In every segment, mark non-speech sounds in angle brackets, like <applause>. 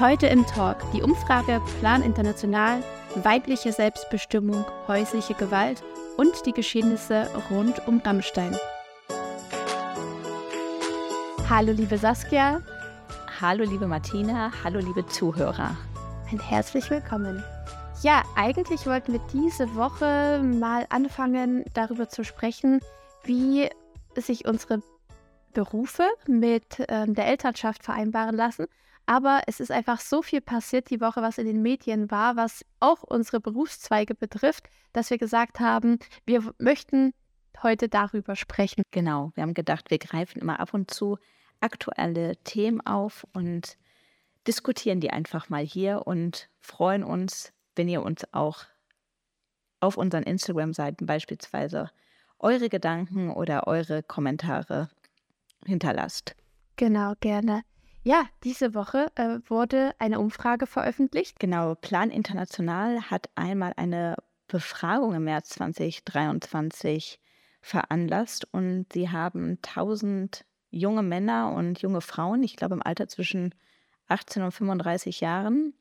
Heute im Talk die Umfrage Plan International, weibliche Selbstbestimmung, häusliche Gewalt und die Geschehnisse rund um Rammstein. Hallo liebe Saskia. Hallo liebe Martina, hallo liebe Zuhörer. Ein herzlich willkommen. Ja, eigentlich wollten wir diese Woche mal anfangen, darüber zu sprechen, wie sich unsere Berufe mit äh, der Elternschaft vereinbaren lassen aber es ist einfach so viel passiert die Woche, was in den Medien war, was auch unsere Berufszweige betrifft, dass wir gesagt haben, wir möchten heute darüber sprechen. Genau, wir haben gedacht, wir greifen immer ab und zu aktuelle Themen auf und diskutieren die einfach mal hier und freuen uns, wenn ihr uns auch auf unseren Instagram-Seiten beispielsweise eure Gedanken oder eure Kommentare hinterlasst. Genau, gerne. Ja, diese Woche äh, wurde eine Umfrage veröffentlicht. Genau, Plan International hat einmal eine Befragung im März 2023 veranlasst und sie haben 1000 junge Männer und junge Frauen, ich glaube im Alter zwischen 18 und 35 Jahren,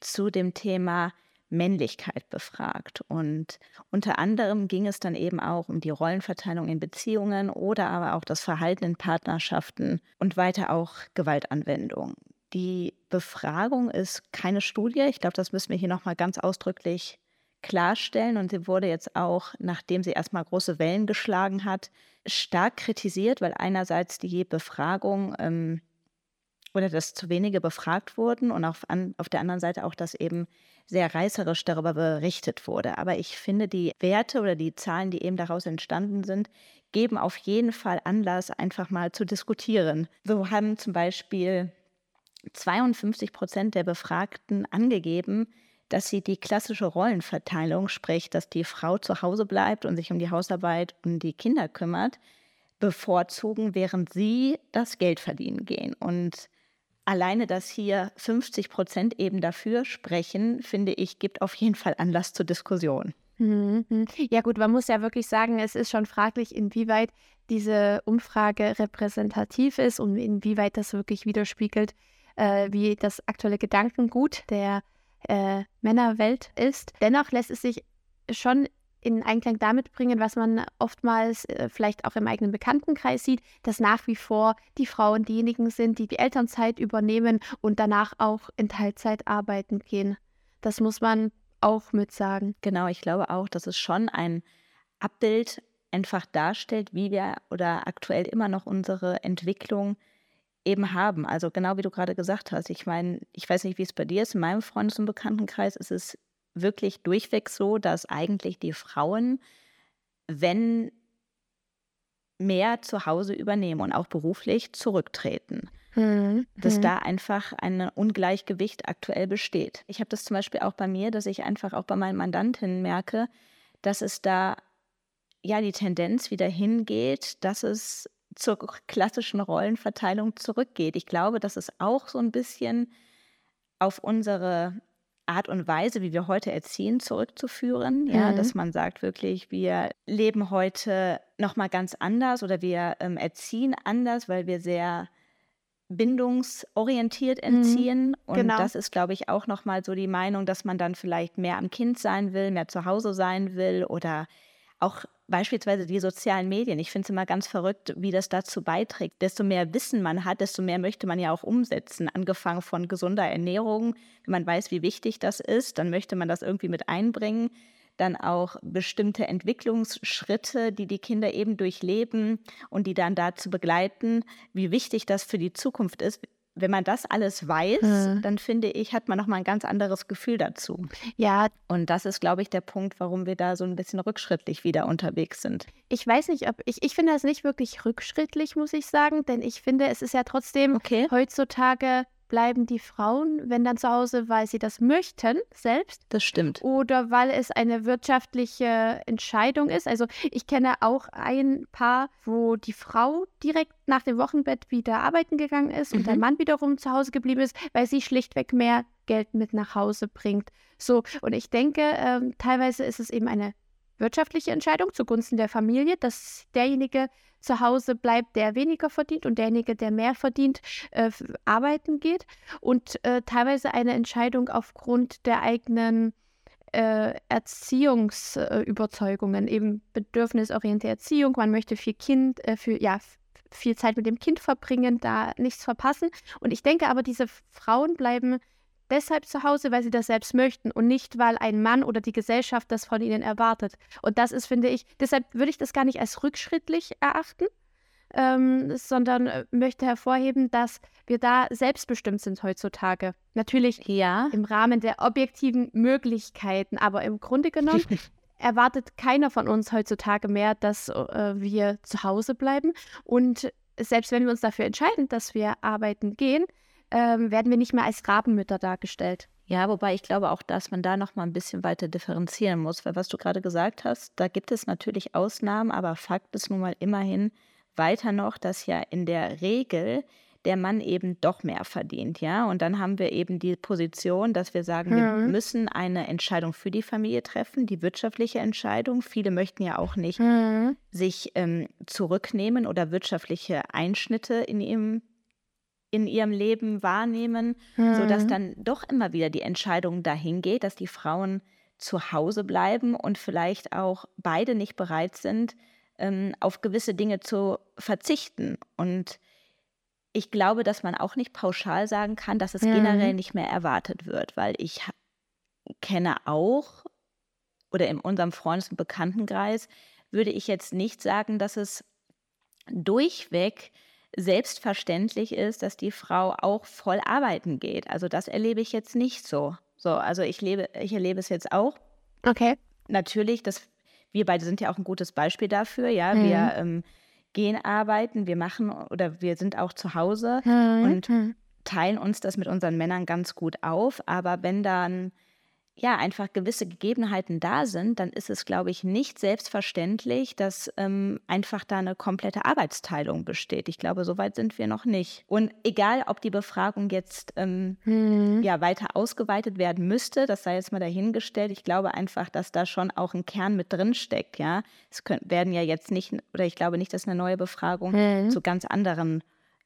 zu dem Thema Männlichkeit befragt. Und unter anderem ging es dann eben auch um die Rollenverteilung in Beziehungen oder aber auch das Verhalten in Partnerschaften und weiter auch Gewaltanwendung. Die Befragung ist keine Studie. Ich glaube, das müssen wir hier nochmal ganz ausdrücklich klarstellen. Und sie wurde jetzt auch, nachdem sie erstmal große Wellen geschlagen hat, stark kritisiert, weil einerseits die Befragung ähm, oder dass zu wenige befragt wurden und auf, an, auf der anderen Seite auch, dass eben sehr reißerisch darüber berichtet wurde. Aber ich finde, die Werte oder die Zahlen, die eben daraus entstanden sind, geben auf jeden Fall Anlass, einfach mal zu diskutieren. So haben zum Beispiel 52 Prozent der Befragten angegeben, dass sie die klassische Rollenverteilung, sprich, dass die Frau zu Hause bleibt und sich um die Hausarbeit und die Kinder kümmert, bevorzugen, während sie das Geld verdienen gehen. Und alleine, dass hier 50 Prozent eben dafür sprechen, finde ich, gibt auf jeden Fall Anlass zur Diskussion. Mhm. Ja gut, man muss ja wirklich sagen, es ist schon fraglich, inwieweit diese Umfrage repräsentativ ist und inwieweit das wirklich widerspiegelt, äh, wie das aktuelle Gedankengut der äh, Männerwelt ist. Dennoch lässt es sich schon in Einklang damit bringen, was man oftmals äh, vielleicht auch im eigenen Bekanntenkreis sieht, dass nach wie vor die Frauen diejenigen sind, die die Elternzeit übernehmen und danach auch in Teilzeit arbeiten gehen. Das muss man auch mit sagen. Genau, ich glaube auch, dass es schon ein Abbild einfach darstellt, wie wir oder aktuell immer noch unsere Entwicklung eben haben. Also genau wie du gerade gesagt hast. Ich meine, ich weiß nicht, wie es bei dir ist. In meinem Freundes- und Bekanntenkreis ist es wirklich durchweg so, dass eigentlich die Frauen, wenn mehr zu Hause übernehmen und auch beruflich zurücktreten. Mhm. Dass mhm. da einfach ein Ungleichgewicht aktuell besteht. Ich habe das zum Beispiel auch bei mir, dass ich einfach auch bei meinen Mandantinnen merke, dass es da ja die Tendenz wieder hingeht, dass es zur klassischen Rollenverteilung zurückgeht. Ich glaube, dass es auch so ein bisschen auf unsere Art und Weise, wie wir heute erziehen, zurückzuführen. Ja, mhm. dass man sagt wirklich, wir leben heute nochmal ganz anders oder wir ähm, erziehen anders, weil wir sehr bindungsorientiert mhm. entziehen. Mhm, und genau. das ist, glaube ich, auch nochmal so die Meinung, dass man dann vielleicht mehr am Kind sein will, mehr zu Hause sein will oder auch beispielsweise die sozialen Medien. Ich finde es immer ganz verrückt, wie das dazu beiträgt. Desto mehr Wissen man hat, desto mehr möchte man ja auch umsetzen. Angefangen von gesunder Ernährung. Wenn man weiß, wie wichtig das ist, dann möchte man das irgendwie mit einbringen. Dann auch bestimmte Entwicklungsschritte, die die Kinder eben durchleben und die dann dazu begleiten, wie wichtig das für die Zukunft ist wenn man das alles weiß, hm. dann finde ich, hat man nochmal ein ganz anderes Gefühl dazu. Ja. Und das ist, glaube ich, der Punkt, warum wir da so ein bisschen rückschrittlich wieder unterwegs sind. Ich weiß nicht, ob ich, ich finde das nicht wirklich rückschrittlich, muss ich sagen, denn ich finde, es ist ja trotzdem okay. heutzutage bleiben die Frauen, wenn dann zu Hause, weil sie das möchten selbst. Das stimmt. Oder weil es eine wirtschaftliche Entscheidung ist. Also ich kenne auch ein Paar, wo die Frau direkt nach dem Wochenbett wieder arbeiten gegangen ist mhm. und der mhm. Mann wiederum zu Hause geblieben ist, weil sie schlichtweg mehr Geld mit nach Hause bringt. So, und ich denke, ähm, teilweise ist es eben eine wirtschaftliche Entscheidung zugunsten der Familie, dass derjenige zu Hause bleibt, der weniger verdient und derjenige, der mehr verdient, äh, arbeiten geht. Und äh, teilweise eine Entscheidung aufgrund der eigenen äh, Erziehungsüberzeugungen, eben bedürfnisorientierte Erziehung. Man möchte viel Kind, äh, für, ja, viel Zeit mit dem Kind verbringen, da nichts verpassen. Und ich denke aber, diese Frauen bleiben deshalb zu Hause, weil sie das selbst möchten und nicht, weil ein Mann oder die Gesellschaft das von ihnen erwartet. Und das ist, finde ich, deshalb würde ich das gar nicht als rückschrittlich erachten, ähm, sondern äh, möchte hervorheben, dass wir da selbstbestimmt sind heutzutage. Natürlich ja. im Rahmen der objektiven Möglichkeiten, aber im Grunde genommen <laughs> erwartet keiner von uns heutzutage mehr, dass äh, wir zu Hause bleiben. Und selbst wenn wir uns dafür entscheiden, dass wir arbeiten gehen, ähm, werden wir nicht mehr als Rabenmütter dargestellt. Ja, wobei ich glaube auch, dass man da noch mal ein bisschen weiter differenzieren muss, weil was du gerade gesagt hast, da gibt es natürlich Ausnahmen, aber Fakt ist nun mal immerhin weiter noch, dass ja in der Regel der Mann eben doch mehr verdient, ja. Und dann haben wir eben die Position, dass wir sagen, mhm. wir müssen eine Entscheidung für die Familie treffen, die wirtschaftliche Entscheidung. Viele möchten ja auch nicht mhm. sich ähm, zurücknehmen oder wirtschaftliche Einschnitte in ihrem in ihrem Leben wahrnehmen, mhm. sodass dann doch immer wieder die Entscheidung dahin geht, dass die Frauen zu Hause bleiben und vielleicht auch beide nicht bereit sind, ähm, auf gewisse Dinge zu verzichten. Und ich glaube, dass man auch nicht pauschal sagen kann, dass es mhm. generell nicht mehr erwartet wird, weil ich kenne auch oder in unserem Freundes- und Bekanntenkreis würde ich jetzt nicht sagen, dass es durchweg selbstverständlich ist, dass die Frau auch voll arbeiten geht. Also das erlebe ich jetzt nicht so. So, also ich lebe, ich erlebe es jetzt auch. Okay. Natürlich, das, wir beide sind ja auch ein gutes Beispiel dafür, ja. Mhm. Wir ähm, gehen arbeiten, wir machen oder wir sind auch zu Hause mhm. und mhm. teilen uns das mit unseren Männern ganz gut auf. Aber wenn dann ja, einfach gewisse Gegebenheiten da sind, dann ist es, glaube ich, nicht selbstverständlich, dass ähm, einfach da eine komplette Arbeitsteilung besteht. Ich glaube, so weit sind wir noch nicht. Und egal, ob die Befragung jetzt ähm, hm. ja, weiter ausgeweitet werden müsste, das sei jetzt mal dahingestellt. Ich glaube einfach, dass da schon auch ein Kern mit drin steckt. Ja? Es können, werden ja jetzt nicht, oder ich glaube nicht, dass eine neue Befragung hm. zu ganz anderen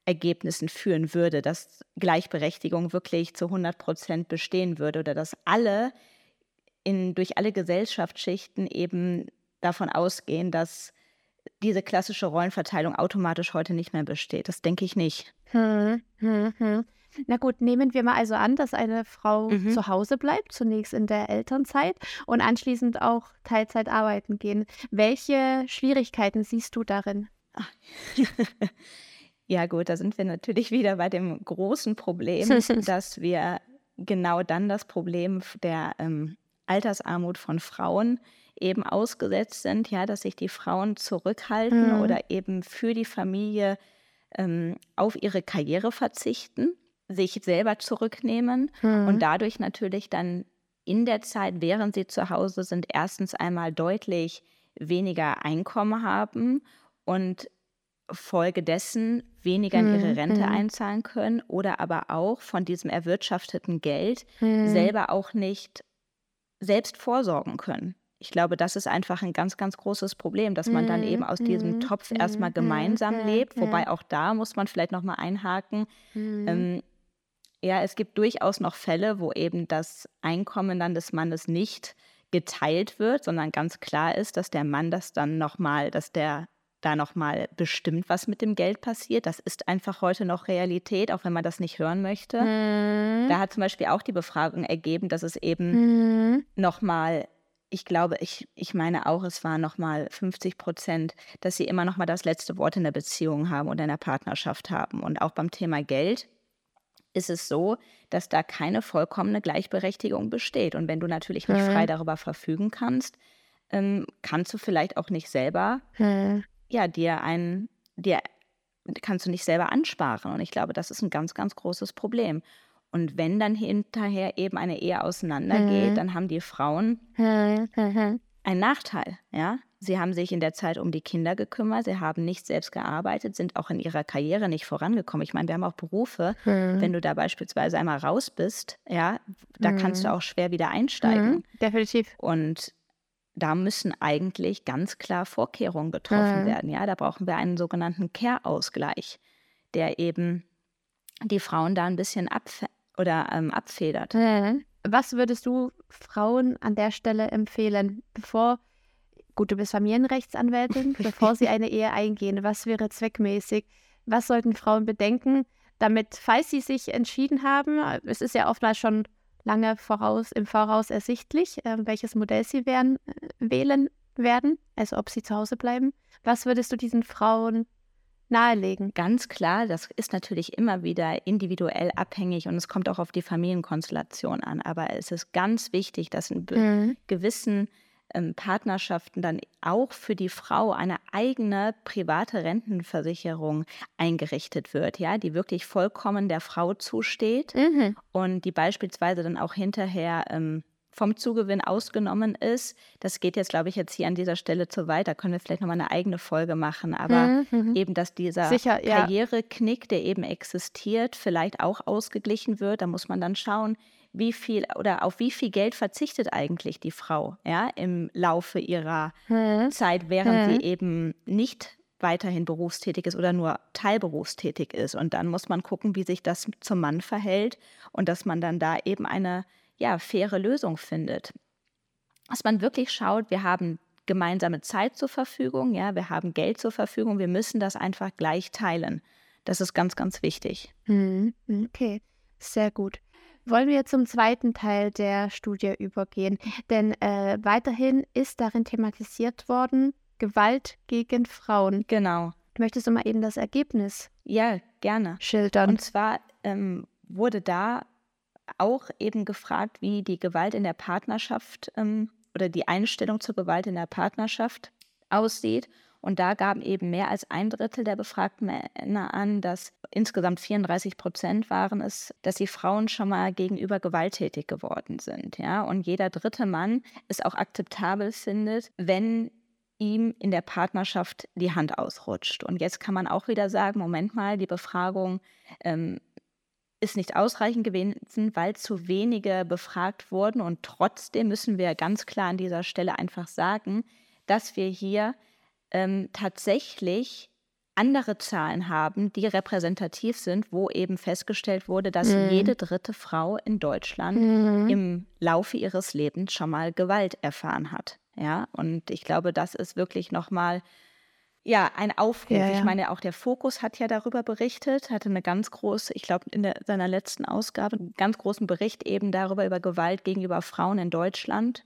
Ergebnissen führen würde, dass Gleichberechtigung wirklich zu 100 Prozent bestehen würde oder dass alle in, durch alle Gesellschaftsschichten eben davon ausgehen, dass diese klassische Rollenverteilung automatisch heute nicht mehr besteht. Das denke ich nicht. Hm, hm, hm. Na gut, nehmen wir mal also an, dass eine Frau mhm. zu Hause bleibt, zunächst in der Elternzeit und anschließend auch Teilzeit arbeiten gehen. Welche Schwierigkeiten siehst du darin? <laughs> Ja gut, da sind wir natürlich wieder bei dem großen Problem, <laughs> dass wir genau dann das Problem der ähm, Altersarmut von Frauen eben ausgesetzt sind, ja, dass sich die Frauen zurückhalten mhm. oder eben für die Familie ähm, auf ihre Karriere verzichten, sich selber zurücknehmen mhm. und dadurch natürlich dann in der Zeit, während sie zu Hause sind, erstens einmal deutlich weniger Einkommen haben und folgedessen weniger in ihre hm, Rente hm. einzahlen können oder aber auch von diesem erwirtschafteten Geld hm. selber auch nicht selbst vorsorgen können. Ich glaube, das ist einfach ein ganz, ganz großes Problem, dass man dann eben aus diesem Topf erstmal gemeinsam lebt. Wobei auch da muss man vielleicht nochmal einhaken. Ähm, ja, es gibt durchaus noch Fälle, wo eben das Einkommen dann des Mannes nicht geteilt wird, sondern ganz klar ist, dass der Mann das dann nochmal, dass der da nochmal bestimmt, was mit dem Geld passiert. Das ist einfach heute noch Realität, auch wenn man das nicht hören möchte. Mhm. Da hat zum Beispiel auch die Befragung ergeben, dass es eben mhm. nochmal, ich glaube, ich, ich meine auch, es waren nochmal 50 Prozent, dass sie immer nochmal das letzte Wort in der Beziehung haben oder in der Partnerschaft haben. Und auch beim Thema Geld ist es so, dass da keine vollkommene Gleichberechtigung besteht. Und wenn du natürlich nicht mhm. frei darüber verfügen kannst, ähm, kannst du vielleicht auch nicht selber mhm ja, dir ein, dir kannst du nicht selber ansparen. Und ich glaube, das ist ein ganz, ganz großes Problem. Und wenn dann hinterher eben eine Ehe auseinandergeht, mhm. dann haben die Frauen mhm. einen Nachteil, ja. Sie haben sich in der Zeit um die Kinder gekümmert, sie haben nicht selbst gearbeitet, sind auch in ihrer Karriere nicht vorangekommen. Ich meine, wir haben auch Berufe, mhm. wenn du da beispielsweise einmal raus bist, ja, da kannst du mhm. auch schwer wieder einsteigen. Mhm. Definitiv. Und da müssen eigentlich ganz klar Vorkehrungen getroffen Mhm. werden. Ja, da brauchen wir einen sogenannten Care-Ausgleich, der eben die Frauen da ein bisschen abf oder ähm, abfedert. Mhm. Was würdest du Frauen an der Stelle empfehlen, bevor, gut, du bist Familienrechtsanwältin, <laughs> bevor sie eine Ehe eingehen? Was wäre zweckmäßig? Was sollten Frauen bedenken, damit, falls sie sich entschieden haben, es ist ja oftmals schon lange voraus, im Voraus ersichtlich, äh, welches Modell sie werden, äh, wählen werden, also ob sie zu Hause bleiben. Was würdest du diesen Frauen nahelegen? Ganz klar, das ist natürlich immer wieder individuell abhängig und es kommt auch auf die Familienkonstellation an. Aber es ist ganz wichtig, dass in Mhm. gewissen Partnerschaften dann auch für die Frau eine eigene private Rentenversicherung eingerichtet wird, ja, die wirklich vollkommen der Frau zusteht Mhm. und die beispielsweise dann auch hinterher ähm, vom Zugewinn ausgenommen ist. Das geht jetzt, glaube ich, jetzt hier an dieser Stelle zu weit. Da können wir vielleicht nochmal eine eigene Folge machen. Aber Mhm, mhm. eben, dass dieser Sicher. Karriereknick, der eben existiert, vielleicht auch ausgeglichen wird. Da muss man dann schauen, wie viel oder auf wie viel Geld verzichtet eigentlich die Frau ja, im Laufe ihrer Mhm. Zeit, während Mhm. sie eben nicht weiterhin berufstätig ist oder nur teilberufstätig ist. Und dann muss man gucken, wie sich das zum Mann verhält und dass man dann da eben eine ja, faire Lösung findet. Dass man wirklich schaut, wir haben gemeinsame Zeit zur Verfügung, ja, wir haben Geld zur Verfügung, wir müssen das einfach gleich teilen. Das ist ganz, ganz wichtig. Mhm. Okay, sehr gut. Wollen wir zum zweiten Teil der Studie übergehen? Denn äh, weiterhin ist darin thematisiert worden, Gewalt gegen Frauen. Genau. Möchtest du mal eben das Ergebnis Ja, gerne. schildern? Und zwar ähm, wurde da auch eben gefragt, wie die Gewalt in der Partnerschaft ähm, oder die Einstellung zur Gewalt in der Partnerschaft aussieht. Und da gaben eben mehr als ein Drittel der befragten Männer an, dass insgesamt 34 Prozent waren es, dass die Frauen schon mal gegenüber gewalttätig geworden sind. Ja? Und jeder dritte Mann es auch akzeptabel findet, wenn ihm in der Partnerschaft die Hand ausrutscht. Und jetzt kann man auch wieder sagen, Moment mal, die Befragung ähm, ist nicht ausreichend gewesen, weil zu wenige befragt wurden. Und trotzdem müssen wir ganz klar an dieser Stelle einfach sagen, dass wir hier ähm, tatsächlich andere Zahlen haben, die repräsentativ sind, wo eben festgestellt wurde, dass Mhm. jede dritte Frau in Deutschland Mhm. im Laufe ihres Lebens schon mal Gewalt erfahren hat. Ja, und ich glaube, das ist wirklich nochmal ja, ein Aufruf. Ja, ja. Ich meine, auch der Fokus hat ja darüber berichtet, hatte eine ganz große, ich glaube, in der, seiner letzten Ausgabe, einen ganz großen Bericht eben darüber, über Gewalt gegenüber Frauen in Deutschland.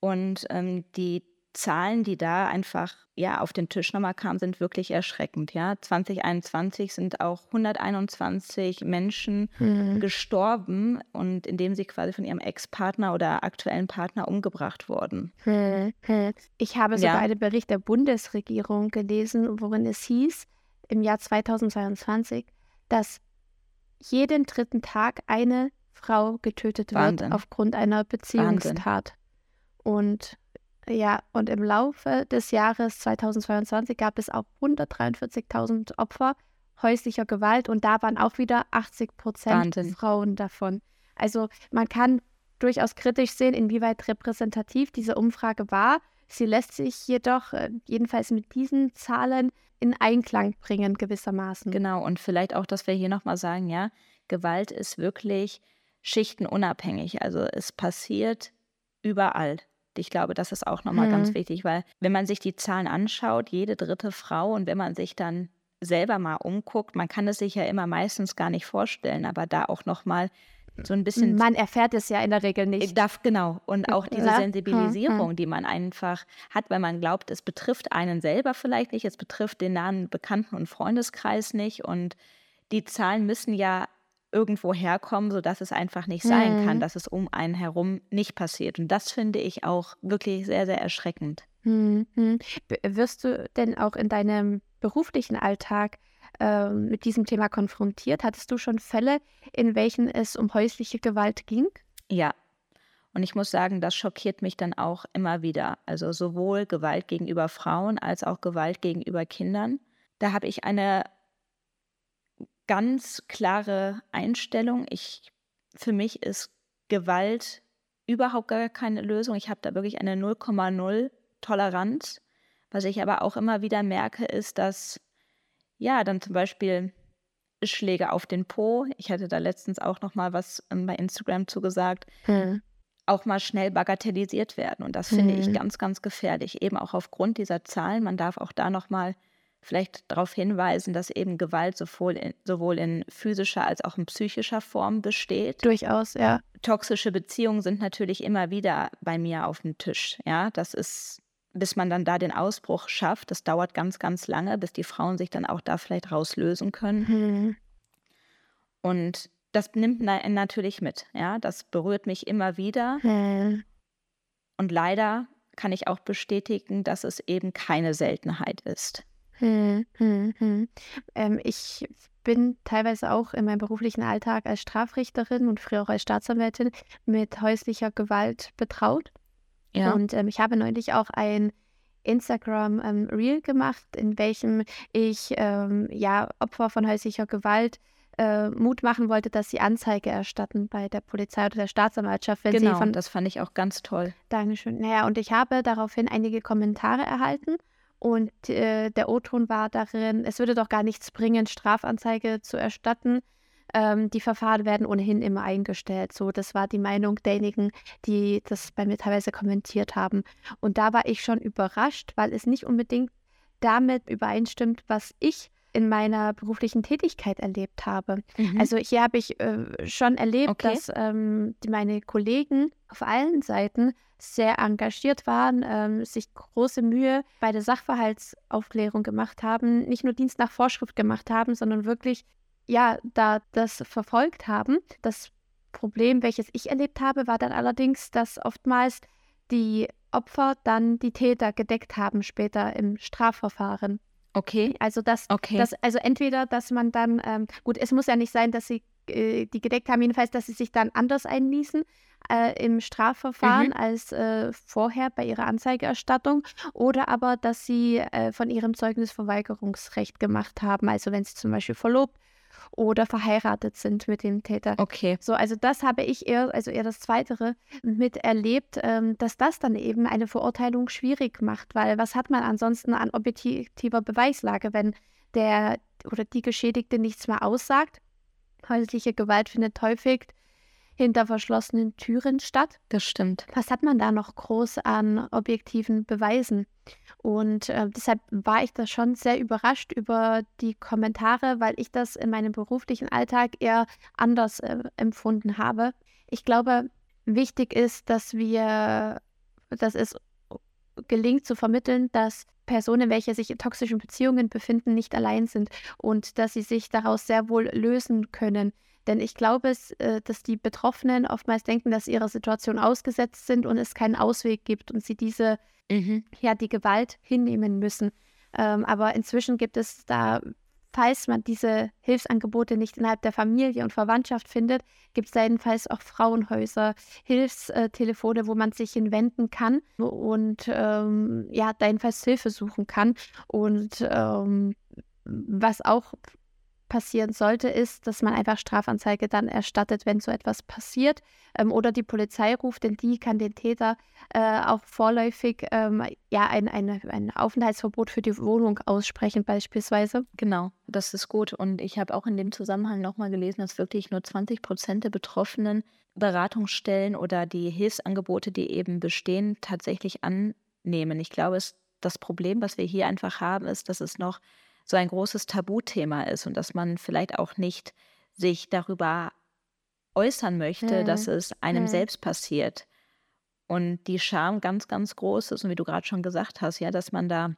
Und ähm, die Zahlen, die da einfach ja, auf den Tisch nochmal kamen, sind wirklich erschreckend. Ja? 2021 sind auch 121 Menschen Mhm. gestorben und indem sie quasi von ihrem Ex-Partner oder aktuellen Partner umgebracht wurden. Hm, hm. Ich habe sogar Ja. einen Bericht der Bundesregierung gelesen, worin es hieß, im Jahr 2022, dass jeden dritten Tag eine Frau getötet wird Wahnsinn. aufgrund einer Beziehungstat. Und ja, und im Laufe des Jahres 2022 gab es auch 143.000 Opfer häuslicher Gewalt und da waren auch wieder 80 Prozent. Frauen davon. Also man kann durchaus kritisch sehen, inwieweit repräsentativ diese Umfrage war. Sie lässt sich jedoch äh, jedenfalls mit diesen Zahlen in Einklang bringen, gewissermaßen. Genau, und vielleicht auch, dass wir hier nochmal sagen, ja, Gewalt ist wirklich schichtenunabhängig. Also es passiert überall. Ich glaube, das ist auch nochmal ganz Mhm. wichtig, weil wenn man sich die Zahlen anschaut, jede dritte Frau und wenn man sich dann selber mal umguckt, man kann es sich ja immer meistens gar nicht vorstellen, aber da auch nochmal so ein bisschen Man erfährt es ja in der Regel Ich nicht. darf genau. Und auch diese Ja. Sensibilisierung, die man einfach hat, weil man glaubt, es betrifft einen selber vielleicht nicht, es betrifft den nahen Bekannten- und Freundeskreis nicht. Und die Zahlen müssen ja irgendwo herkommen, sodass es einfach nicht sein kann, Mhm. dass es um einen herum nicht passiert. Und das finde ich auch wirklich sehr, sehr erschreckend. Hm, hm. B- Wirst du denn auch in deinem beruflichen Alltag ähm, mit diesem Thema konfrontiert? Hattest du schon Fälle, in welchen es um häusliche Gewalt ging? Ja. Und ich muss sagen, das schockiert mich dann auch immer wieder. Also sowohl Gewalt gegenüber Frauen als auch Gewalt gegenüber Kindern. Da habe ich eine ganz klare Einstellung. Ich, für mich ist Gewalt überhaupt gar keine Lösung. Ich habe da wirklich eine 0,0 Toleranz. Was ich aber auch immer wieder merke, ist, dass ja dann zum Beispiel Schläge auf den Po. Ich hatte da letztens auch noch mal was ähm, bei Instagram zugesagt. Hm. Auch mal schnell bagatellisiert werden. Und das finde hm. ich ganz, ganz gefährlich. Eben auch aufgrund dieser Zahlen. Man darf auch da noch mal vielleicht darauf hinweisen, dass eben Gewalt sowohl in, sowohl in physischer als auch in psychischer Form besteht. Durchaus, ja. Toxische Beziehungen sind natürlich immer wieder bei mir auf dem Tisch. Ja, das ist, bis man dann da den Ausbruch schafft, das dauert ganz, ganz lange, bis die Frauen sich dann auch da vielleicht rauslösen können. Hm. Und das nimmt natürlich mit. Ja, das berührt mich immer wieder. Hm. Und leider kann ich auch bestätigen, dass es eben keine Seltenheit ist. Hm, hm, hm. Ähm, ich bin teilweise auch in meinem beruflichen Alltag als Strafrichterin und früher auch als Staatsanwältin mit häuslicher Gewalt betraut. Ja. Und ähm, ich habe neulich auch ein Instagram ähm, Reel gemacht, in welchem ich ähm, ja Opfer von häuslicher Gewalt äh, Mut machen wollte, dass sie Anzeige erstatten bei der Polizei oder der Staatsanwaltschaft. Wenn genau, sie von das fand ich auch ganz toll. Dankeschön. Naja, und ich habe daraufhin einige Kommentare erhalten und äh, der O-Ton war darin, es würde doch gar nichts bringen, Strafanzeige zu erstatten. Ähm, die Verfahren werden ohnehin immer eingestellt. So, das war die Meinung derjenigen, die das bei mir teilweise kommentiert haben. Und da war ich schon überrascht, weil es nicht unbedingt damit übereinstimmt, was ich in meiner beruflichen Tätigkeit erlebt habe. Mhm. Also hier habe ich äh, schon erlebt, okay. dass ähm, meine Kollegen auf allen Seiten sehr engagiert waren, ähm, sich große Mühe bei der Sachverhaltsaufklärung gemacht haben, nicht nur Dienst nach Vorschrift gemacht haben, sondern wirklich ja, da das verfolgt haben. Das Problem, welches ich erlebt habe, war dann allerdings, dass oftmals die Opfer dann die Täter gedeckt haben später im Strafverfahren. Okay. Also das, okay. das also entweder, dass man dann, ähm, gut, es muss ja nicht sein, dass sie äh, die gedeckt haben, jedenfalls, dass sie sich dann anders einließen äh, im Strafverfahren mhm. als äh, vorher bei ihrer Anzeigerstattung oder aber, dass sie äh, von ihrem Zeugnisverweigerungsrecht gemacht haben, also wenn sie zum Beispiel verlobt oder verheiratet sind mit dem Täter. Okay. So, also das habe ich eher, also eher das Zweitere miterlebt, ähm, dass das dann eben eine Verurteilung schwierig macht, weil was hat man ansonsten an objektiver Beweislage, wenn der oder die Geschädigte nichts mehr aussagt? Häusliche Gewalt findet häufig hinter verschlossenen Türen statt. Das stimmt. Was hat man da noch groß an objektiven Beweisen? Und äh, deshalb war ich da schon sehr überrascht über die Kommentare, weil ich das in meinem beruflichen Alltag eher anders äh, empfunden habe. Ich glaube, wichtig ist, dass wir, dass es gelingt zu vermitteln, dass Personen, welche sich in toxischen Beziehungen befinden, nicht allein sind und dass sie sich daraus sehr wohl lösen können. Denn ich glaube, es, äh, dass die Betroffenen oftmals denken, dass ihre Situation ausgesetzt sind und es keinen Ausweg gibt und sie diese, mhm. ja, die Gewalt hinnehmen müssen. Ähm, aber inzwischen gibt es da, falls man diese Hilfsangebote nicht innerhalb der Familie und Verwandtschaft findet, gibt es da jedenfalls auch Frauenhäuser, Hilfstelefone, wo man sich hinwenden kann und ähm, ja, da jedenfalls Hilfe suchen kann. Und ähm, was auch passieren sollte, ist, dass man einfach Strafanzeige dann erstattet, wenn so etwas passiert ähm, oder die Polizei ruft, denn die kann den Täter äh, auch vorläufig ähm, ja ein, ein, ein Aufenthaltsverbot für die Wohnung aussprechen beispielsweise. Genau, das ist gut und ich habe auch in dem Zusammenhang nochmal gelesen, dass wirklich nur 20 Prozent der Betroffenen Beratungsstellen oder die Hilfsangebote, die eben bestehen, tatsächlich annehmen. Ich glaube, es, das Problem, was wir hier einfach haben, ist, dass es noch so ein großes Tabuthema ist und dass man vielleicht auch nicht sich darüber äußern möchte, mhm. dass es einem mhm. selbst passiert. Und die Scham ganz, ganz groß ist. Und wie du gerade schon gesagt hast, ja, dass man da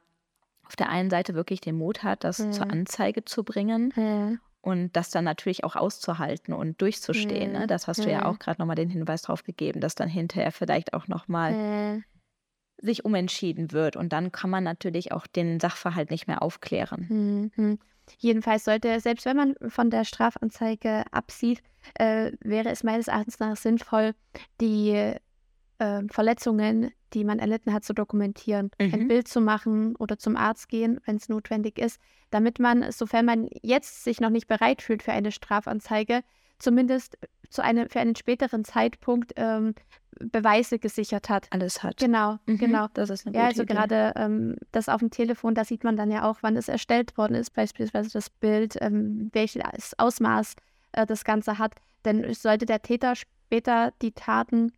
auf der einen Seite wirklich den Mut hat, das mhm. zur Anzeige zu bringen mhm. und das dann natürlich auch auszuhalten und durchzustehen. Ne? Mhm. Das hast du ja mhm. auch gerade nochmal den Hinweis drauf gegeben, dass dann hinterher vielleicht auch nochmal sich umentschieden wird. Und dann kann man natürlich auch den Sachverhalt nicht mehr aufklären. Mhm. Jedenfalls sollte, selbst wenn man von der Strafanzeige absieht, äh, wäre es meines Erachtens nach sinnvoll, die äh, Verletzungen, die man erlitten hat, zu dokumentieren, mhm. ein Bild zu machen oder zum Arzt gehen, wenn es notwendig ist, damit man, sofern man jetzt sich noch nicht bereit fühlt für eine Strafanzeige, zumindest zu einem, für einen späteren Zeitpunkt ähm, Beweise gesichert hat. Alles hat. Genau, mhm, genau. Das ist eine ja, also Idee. gerade ähm, das auf dem Telefon, da sieht man dann ja auch, wann es erstellt worden ist, beispielsweise das Bild, ähm, welches Ausmaß äh, das Ganze hat. Denn sollte der Täter später die Taten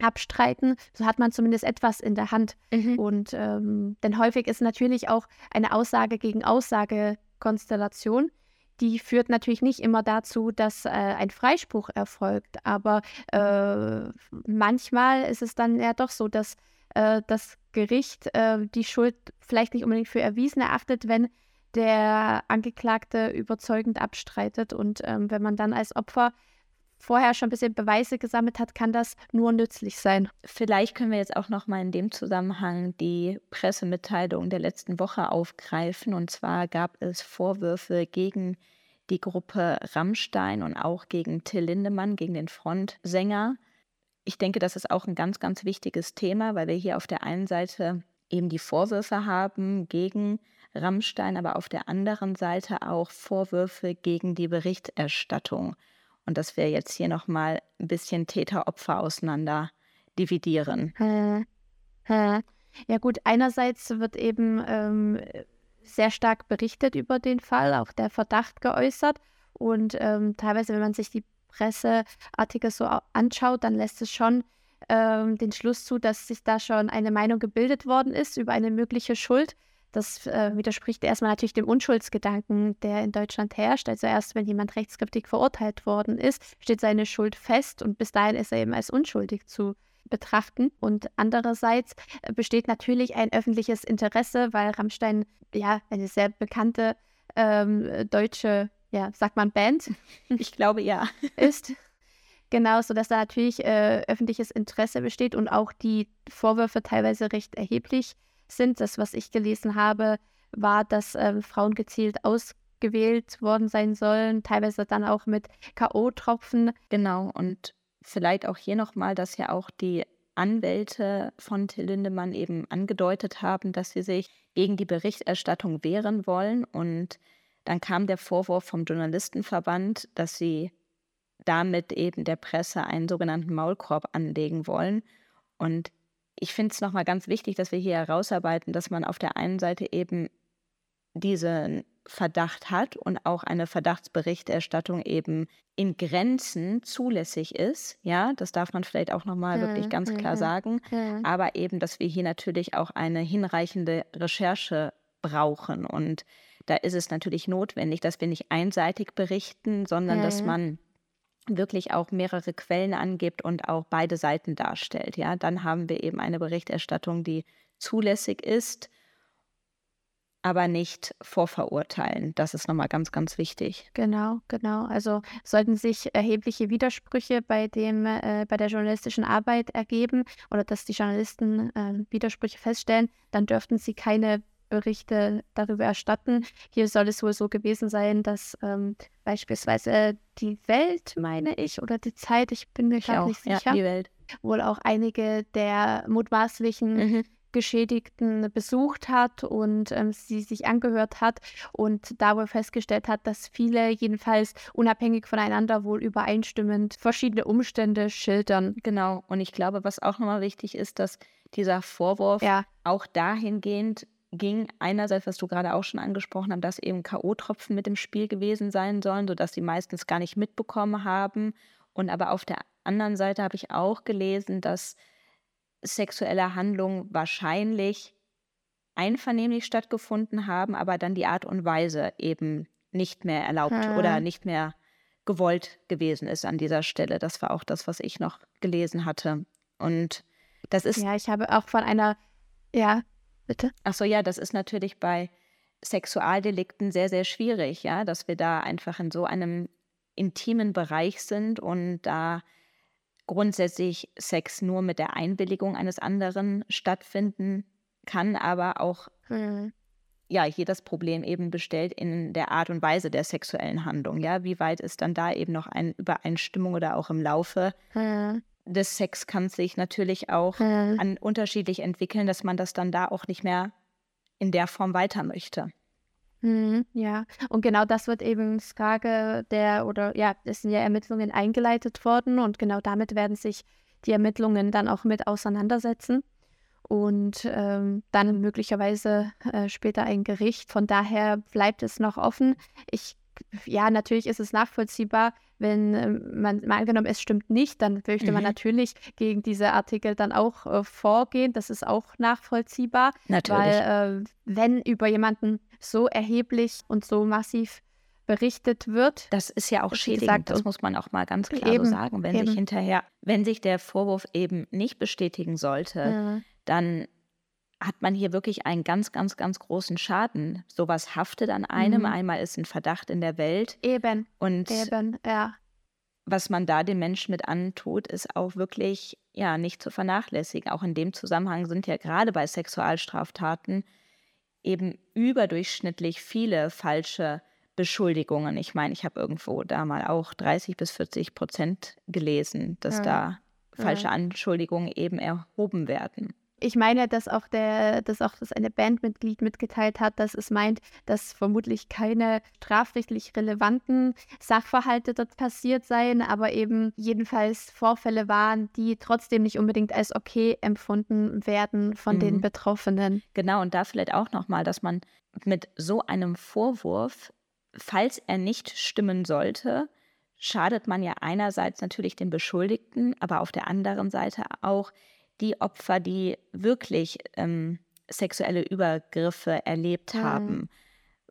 abstreiten, so hat man zumindest etwas in der Hand. Mhm. Und ähm, denn häufig ist natürlich auch eine Aussage gegen Aussage-Konstellation. Die führt natürlich nicht immer dazu, dass äh, ein Freispruch erfolgt. Aber äh, manchmal ist es dann ja doch so, dass äh, das Gericht äh, die Schuld vielleicht nicht unbedingt für erwiesen erachtet, wenn der Angeklagte überzeugend abstreitet. Und ähm, wenn man dann als Opfer vorher schon ein bisschen Beweise gesammelt hat, kann das nur nützlich sein. Vielleicht können wir jetzt auch noch mal in dem Zusammenhang die Pressemitteilung der letzten Woche aufgreifen. Und zwar gab es Vorwürfe gegen die Gruppe Rammstein und auch gegen Till Lindemann, gegen den Frontsänger. Ich denke, das ist auch ein ganz, ganz wichtiges Thema, weil wir hier auf der einen Seite eben die Vorwürfe haben gegen Rammstein, aber auf der anderen Seite auch Vorwürfe gegen die Berichterstattung und dass wir jetzt hier nochmal ein bisschen Täter-Opfer auseinander dividieren. Ja gut, einerseits wird eben ähm, sehr stark berichtet über den Fall, auch der Verdacht geäußert und ähm, teilweise, wenn man sich die Presseartikel so anschaut, dann lässt es schon ähm, den Schluss zu, dass sich da schon eine Meinung gebildet worden ist über eine mögliche Schuld. Das äh, widerspricht erstmal natürlich dem Unschuldsgedanken, der in Deutschland herrscht. Also erst wenn jemand rechtskräftig verurteilt worden ist, steht seine Schuld fest und bis dahin ist er eben als unschuldig zu betrachten. Und andererseits äh, besteht natürlich ein öffentliches Interesse, weil Rammstein ja eine sehr bekannte ähm, deutsche, ja, sagt man Band? <laughs> Ich glaube ja. <laughs> ist. Genau, sodass da natürlich äh, öffentliches Interesse besteht und auch die Vorwürfe teilweise recht erheblich sind. Das, was ich gelesen habe, war, dass äh, Frauen gezielt ausgewählt worden sein sollen, teilweise dann auch mit K.O.-Tropfen. Genau, und vielleicht auch hier nochmal, dass ja auch die Anwälte von Till Lindemann eben angedeutet haben, dass sie sich gegen die Berichterstattung wehren wollen. Und dann kam der Vorwurf vom Journalistenverband, dass sie damit eben der Presse einen sogenannten Maulkorb anlegen wollen. Und ich finde es nochmal ganz wichtig, dass wir hier herausarbeiten, dass man auf der einen Seite eben diesen Verdacht hat und auch eine Verdachtsberichterstattung eben in Grenzen zulässig ist. Ja, das darf man vielleicht auch nochmal ja, wirklich ganz klar ja, sagen. Ja. Aber eben, dass wir hier natürlich auch eine hinreichende Recherche brauchen. Und da ist es natürlich notwendig, dass wir nicht einseitig berichten, sondern dass man wirklich auch mehrere Quellen angibt und auch beide Seiten darstellt. Ja, dann haben wir eben eine Berichterstattung, die zulässig ist, aber nicht vorverurteilen. Das ist nochmal ganz, ganz wichtig. Genau, genau. Also sollten sich erhebliche Widersprüche bei dem, äh, bei der journalistischen Arbeit ergeben oder dass die Journalisten äh, Widersprüche feststellen, dann dürften sie keine Berichte darüber erstatten. Hier soll es wohl so gewesen sein, dass ähm, beispielsweise die Welt, meine ich, oder die Zeit, ich bin mir gerade nicht sicher, ja, die Welt. wohl auch einige der mutmaßlichen mhm. Geschädigten besucht hat und ähm, sie sich angehört hat und da wohl festgestellt hat, dass viele jedenfalls unabhängig voneinander wohl übereinstimmend verschiedene Umstände schildern. Genau. Und ich glaube, was auch nochmal wichtig ist, dass dieser Vorwurf ja. auch dahingehend ging einerseits, was du gerade auch schon angesprochen hast, dass eben K.O.-Tropfen mit im Spiel gewesen sein sollen, sodass sie meistens gar nicht mitbekommen haben. Und aber auf der anderen Seite habe ich auch gelesen, dass sexuelle Handlungen wahrscheinlich einvernehmlich stattgefunden haben, aber dann die Art und Weise eben nicht mehr erlaubt hm. oder nicht mehr gewollt gewesen ist an dieser Stelle. Das war auch das, was ich noch gelesen hatte. Und das ist. Ja, ich habe auch von einer, ja, Bitte? Ach so, ja, das ist natürlich bei Sexualdelikten sehr, sehr schwierig, ja, dass wir da einfach in so einem intimen Bereich sind und da grundsätzlich Sex nur mit der Einwilligung eines anderen stattfinden kann, aber auch mhm. ja hier das Problem eben bestellt in der Art und Weise der sexuellen Handlung. Ja, wie weit ist dann da eben noch eine Übereinstimmung oder auch im Laufe mhm des Sex kann sich natürlich auch mhm. an unterschiedlich entwickeln, dass man das dann da auch nicht mehr in der Form weiter möchte. Mhm, ja, und genau das wird eben Frage der, oder ja, es sind ja Ermittlungen eingeleitet worden und genau damit werden sich die Ermittlungen dann auch mit auseinandersetzen und ähm, dann möglicherweise äh, später ein Gericht. Von daher bleibt es noch offen. Ich, ja, natürlich ist es nachvollziehbar, wenn äh, man mal angenommen, es stimmt nicht, dann möchte mhm. man natürlich gegen diese Artikel dann auch äh, vorgehen. Das ist auch nachvollziehbar. Natürlich. Weil äh, wenn über jemanden so erheblich und so massiv berichtet wird. Das ist ja auch schädigend, gesagt, das muss man auch mal ganz klar eben, so sagen. Wenn eben. sich hinterher, wenn sich der Vorwurf eben nicht bestätigen sollte, ja. dann hat man hier wirklich einen ganz, ganz, ganz großen Schaden. Sowas haftet an einem. Mhm. Einmal ist ein Verdacht in der Welt. Eben. Und Eben, ja. was man da den Menschen mit antut, ist auch wirklich ja nicht zu vernachlässigen. Auch in dem Zusammenhang sind ja gerade bei Sexualstraftaten eben überdurchschnittlich viele falsche Beschuldigungen. Ich meine, ich habe irgendwo da mal auch 30 bis 40 Prozent gelesen, dass ja. da falsche ja. Anschuldigungen eben erhoben werden ich meine, dass auch der, dass auch das eine Bandmitglied mitgeteilt hat, dass es meint, dass vermutlich keine strafrechtlich relevanten Sachverhalte dort passiert seien, aber eben jedenfalls Vorfälle waren, die trotzdem nicht unbedingt als okay empfunden werden von mhm. den Betroffenen. Genau, und da vielleicht auch nochmal, dass man mit so einem Vorwurf, falls er nicht stimmen sollte, schadet man ja einerseits natürlich den Beschuldigten, aber auf der anderen Seite auch die Opfer, die wirklich ähm, sexuelle Übergriffe erlebt mhm. haben.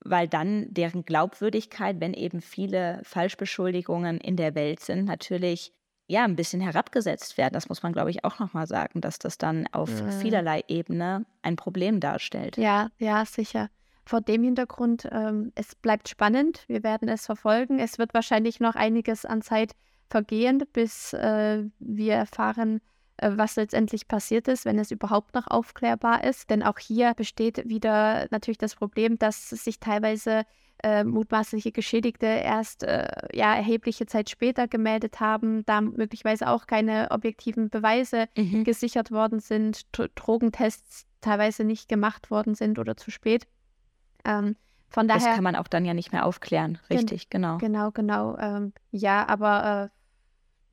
Weil dann deren Glaubwürdigkeit, wenn eben viele Falschbeschuldigungen in der Welt sind, natürlich ja ein bisschen herabgesetzt werden. Das muss man, glaube ich, auch nochmal sagen, dass das dann auf mhm. vielerlei Ebene ein Problem darstellt. Ja, ja, sicher. Vor dem Hintergrund, ähm, es bleibt spannend. Wir werden es verfolgen. Es wird wahrscheinlich noch einiges an Zeit vergehen, bis äh, wir erfahren, was letztendlich passiert ist, wenn es überhaupt noch aufklärbar ist. Denn auch hier besteht wieder natürlich das Problem, dass sich teilweise äh, mutmaßliche Geschädigte erst äh, ja, erhebliche Zeit später gemeldet haben, da möglicherweise auch keine objektiven Beweise mhm. gesichert worden sind, Drogentests teilweise nicht gemacht worden sind oder zu spät. Ähm, von daher, das kann man auch dann ja nicht mehr aufklären, richtig, gen genau. Genau, genau. Ähm, ja, aber äh,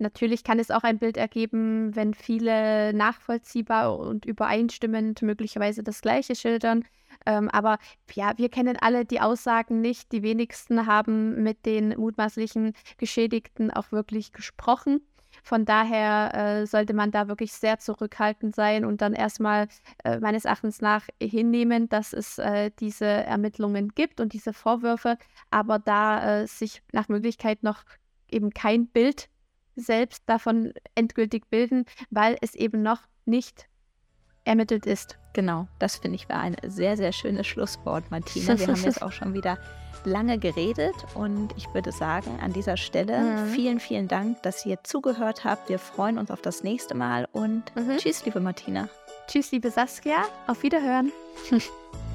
Natürlich kann es auch ein Bild ergeben, wenn viele nachvollziehbar und übereinstimmend möglicherweise das Gleiche schildern. Ähm, aber ja, wir kennen alle die Aussagen nicht. Die wenigsten haben mit den mutmaßlichen Geschädigten auch wirklich gesprochen. Von daher äh, sollte man da wirklich sehr zurückhaltend sein und dann erstmal äh, meines Erachtens nach hinnehmen, dass es äh, diese Ermittlungen gibt und diese Vorwürfe, aber da äh, sich nach Möglichkeit noch eben kein Bild selbst davon endgültig bilden, weil es eben noch nicht ermittelt ist. Genau, das finde ich war ein sehr, sehr schönes Schlusswort, Martina. Wir haben jetzt <laughs> auch schon wieder lange geredet und ich würde sagen, an dieser Stelle mhm. vielen, vielen Dank, dass ihr zugehört habt. Wir freuen uns auf das nächste Mal und mhm. tschüss, liebe Martina. Tschüss, liebe Saskia. Auf Wiederhören. <laughs>